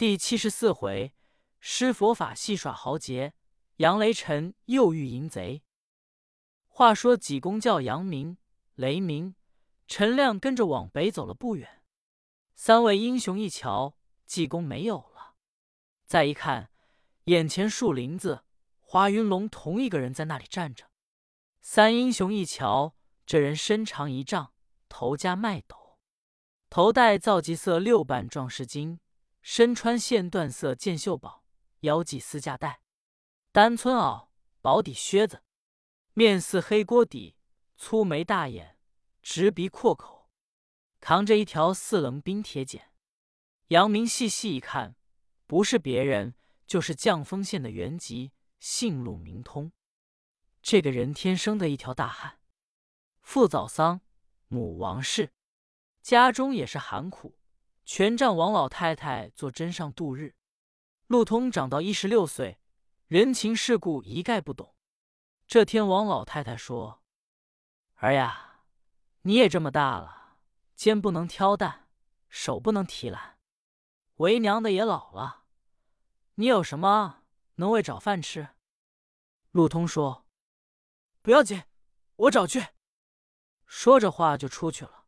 第七十四回，施佛法戏耍豪杰，杨雷神又遇淫贼。话说济公叫杨明、雷明、陈亮跟着往北走了不远，三位英雄一瞧，济公没有了。再一看，眼前树林子，华云龙同一个人在那里站着。三英雄一瞧，这人身长一丈，头加麦斗，头戴皂极色六瓣壮士巾。身穿线缎色箭袖宝，腰系丝架带，单村袄，薄底靴子，面似黑锅底，粗眉大眼，直鼻阔口，扛着一条四棱冰铁剪。杨明细细一看，不是别人，就是绛丰县的原籍，姓陆名通。这个人天生的一条大汉，父早丧，母王氏，家中也是寒苦。全仗王老太太做针上度日。陆通长到一十六岁，人情世故一概不懂。这天，王老太太说：“儿呀，你也这么大了，肩不能挑担，手不能提篮，为娘的也老了，你有什么能为找饭吃？”陆通说：“不要紧，我找去。”说着话就出去了。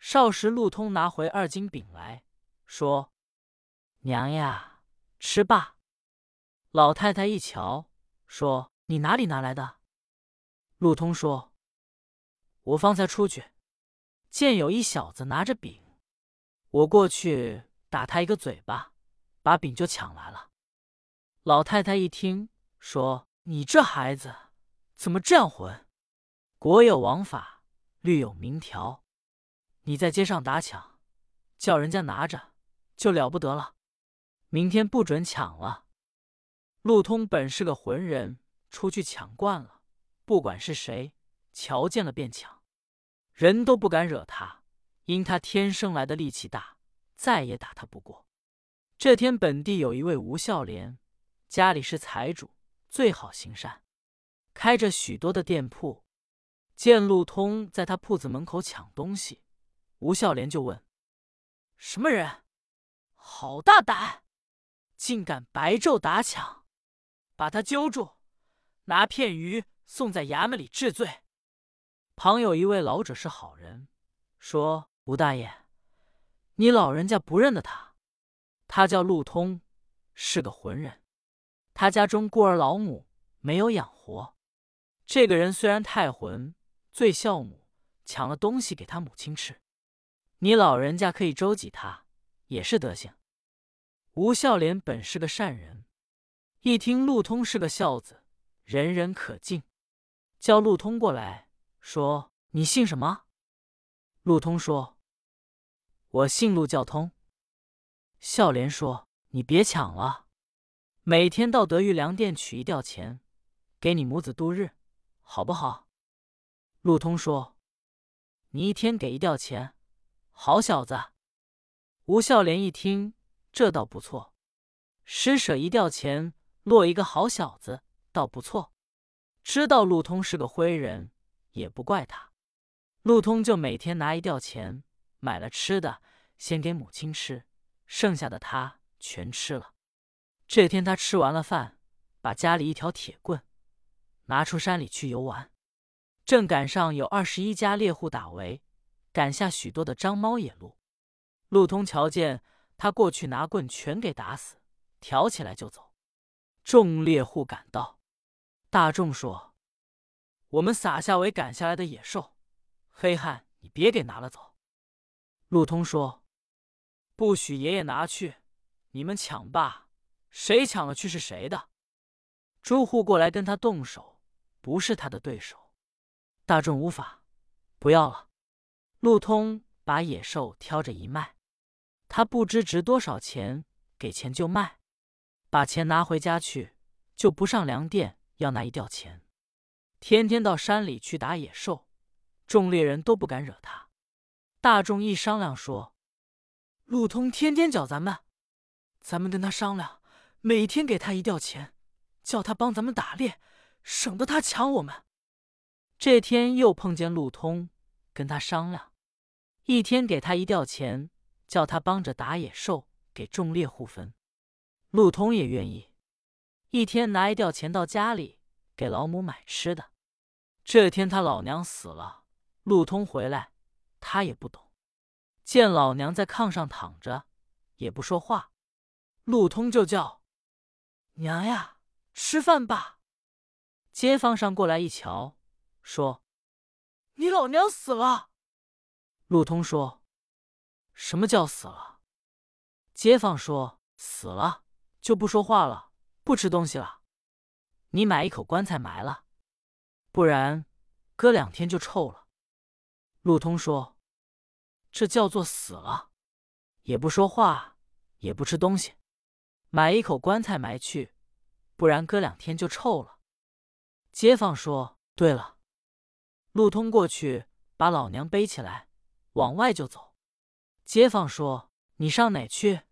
少时，陆通拿回二斤饼来说：“娘呀，吃吧。”老太太一瞧，说：“你哪里拿来的？”陆通说：“我方才出去，见有一小子拿着饼，我过去打他一个嘴巴，把饼就抢来了。”老太太一听，说：“你这孩子怎么这样混？国有王法，律有明条。”你在街上打抢，叫人家拿着就了不得了。明天不准抢了。陆通本是个浑人，出去抢惯了，不管是谁，瞧见了便抢，人都不敢惹他，因他天生来的力气大，再也打他不过。这天本地有一位吴孝廉，家里是财主，最好行善，开着许多的店铺，见陆通在他铺子门口抢东西。吴孝廉就问：“什么人？好大胆，竟敢白昼打抢！把他揪住，拿片鱼送在衙门里治罪。”旁有一位老者是好人，说：“吴大爷，你老人家不认得他，他叫陆通，是个浑人。他家中孤儿老母，没有养活。这个人虽然太浑，最孝母，抢了东西给他母亲吃。”你老人家可以周济他，也是德行。吴孝廉本是个善人，一听陆通是个孝子，人人可敬，叫陆通过来，说：“你姓什么？”陆通说：“我姓陆，叫通。”孝廉说：“你别抢了，每天到德裕粮店取一吊钱，给你母子度日，好不好？”陆通说：“你一天给一吊钱。”好小子！吴孝廉一听，这倒不错，施舍一吊钱，落一个好小子，倒不错。知道陆通是个灰人，也不怪他。陆通就每天拿一吊钱，买了吃的，先给母亲吃，剩下的他全吃了。这天他吃完了饭，把家里一条铁棍拿出山里去游玩，正赶上有二十一家猎户打围。赶下许多的张猫野鹿，陆通瞧见他过去，拿棍全给打死，挑起来就走。众猎户赶到，大众说：“我们撒下围赶下来的野兽，黑汉，你别给拿了走。”陆通说：“不许爷爷拿去，你们抢吧，谁抢了去是谁的。”诸户过来跟他动手，不是他的对手。大众无法，不要了。陆通把野兽挑着一卖，他不知值多少钱，给钱就卖，把钱拿回家去，就不上粮店要那一吊钱，天天到山里去打野兽，众猎人都不敢惹他。大众一商量说：“陆通天天搅咱们，咱们跟他商量，每天给他一吊钱，叫他帮咱们打猎，省得他抢我们。”这天又碰见陆通，跟他商量。一天给他一吊钱，叫他帮着打野兽，给众猎户分。陆通也愿意，一天拿一吊钱到家里给老母买吃的。这天他老娘死了，陆通回来，他也不懂，见老娘在炕上躺着，也不说话，陆通就叫娘呀，吃饭吧。街坊上过来一瞧，说：“你老娘死了。”陆通说：“什么叫死了？”街坊说：“死了就不说话了，不吃东西了。你买一口棺材埋了。”不然，隔两天就臭了。陆通说：“这叫做死了，也不说话，也不吃东西，买一口棺材埋去，不然隔两天就臭了。”街坊说：“对了。”陆通过去把老娘背起来，往外就走。街坊说：“你上哪去？”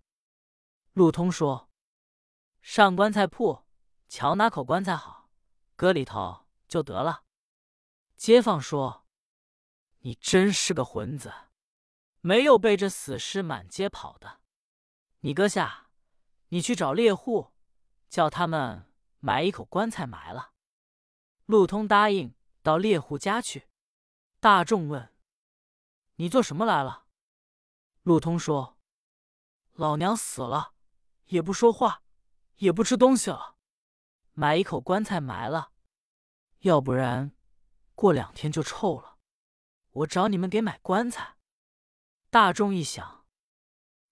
陆通说：“上棺材铺，瞧哪口棺材好，搁里头。”就得了。街坊说：“你真是个混子，没有背着死尸满街跑的。你搁下，你去找猎户，叫他们埋一口棺材埋了。”陆通答应到猎户家去。大众问：“你做什么来了？”陆通说：“老娘死了，也不说话，也不吃东西了，买一口棺材埋了。”要不然，过两天就臭了。我找你们给买棺材。大众一想，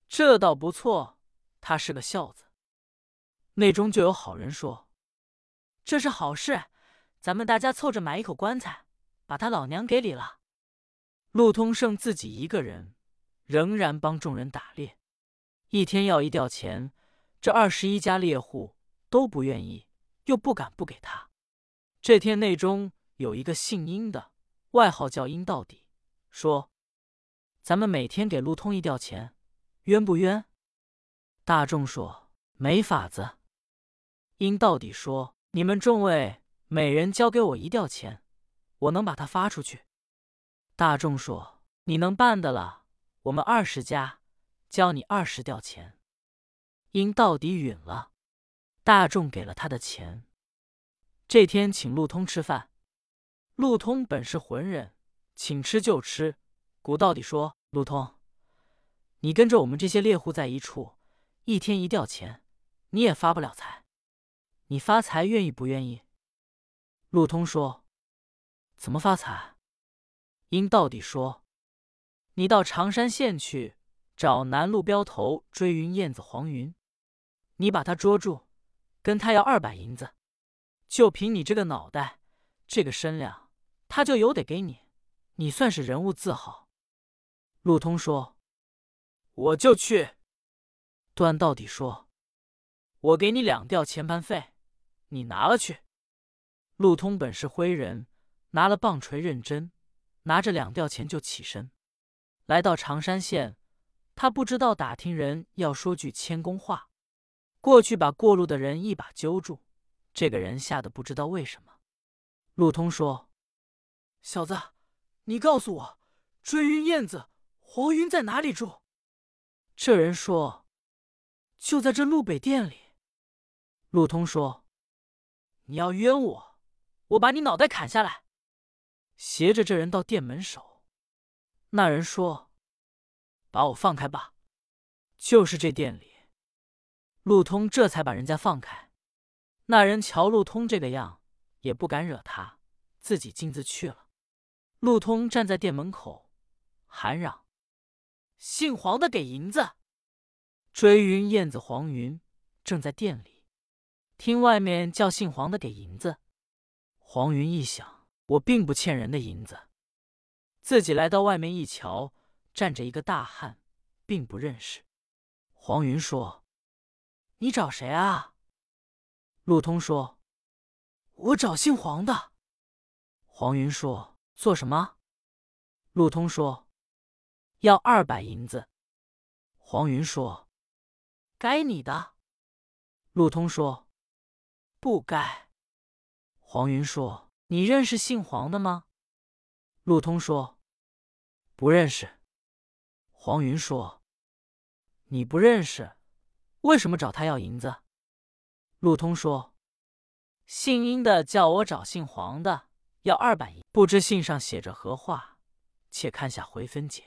这倒不错，他是个孝子。内中就有好人说：“这是好事，咱们大家凑着买一口棺材，把他老娘给理了。”陆通剩自己一个人，仍然帮众人打猎，一天要一吊钱，这二十一家猎户都不愿意，又不敢不给他。这天内中有一个姓殷的，外号叫殷到底，说：“咱们每天给陆通一吊钱，冤不冤？”大众说：“没法子。”殷到底说：“你们众位每人交给我一吊钱，我能把它发出去。”大众说：“你能办的了，我们二十家交你二十吊钱。”殷到底允了，大众给了他的钱。这天请陆通吃饭，陆通本是浑人，请吃就吃。古到底说：“陆通，你跟着我们这些猎户在一处，一天一吊钱，你也发不了财。你发财愿意不愿意？”陆通说：“怎么发财？”因到底说：“你到常山县去找南路镖头追云燕子黄云，你把他捉住，跟他要二百银子。”就凭你这个脑袋，这个身量，他就有得给你，你算是人物自豪。陆通说：“我就去。”段到底说：“我给你两吊钱盘费，你拿了去。”陆通本是灰人，拿了棒槌认真，拿着两吊钱就起身，来到常山县。他不知道打听人要说句谦恭话，过去把过路的人一把揪住。这个人吓得不知道为什么。陆通说：“小子，你告诉我，追云燕子黄云在哪里住？”这人说：“就在这路北店里。”陆通说：“你要冤我，我把你脑袋砍下来。”挟着这人到店门首。那人说：“把我放开吧，就是这店里。”陆通这才把人家放开。那人瞧陆通这个样，也不敢惹他，自己径自去了。陆通站在店门口，喊嚷：“姓黄的给银子！”追云燕子黄云正在店里，听外面叫姓黄的给银子。黄云一想，我并不欠人的银子，自己来到外面一瞧，站着一个大汉，并不认识。黄云说：“你找谁啊？”陆通说：“我找姓黄的。”黄云说：“做什么？”陆通说：“要二百银子。”黄云说：“该你的。”陆通说：“不该。”黄云说：“你认识姓黄的吗？”陆通说：“不认识。”黄云说：“你不认识，为什么找他要银子？”陆通说：“姓殷的叫我找姓黄的，要二百银。不知信上写着何话？且看下回分解。”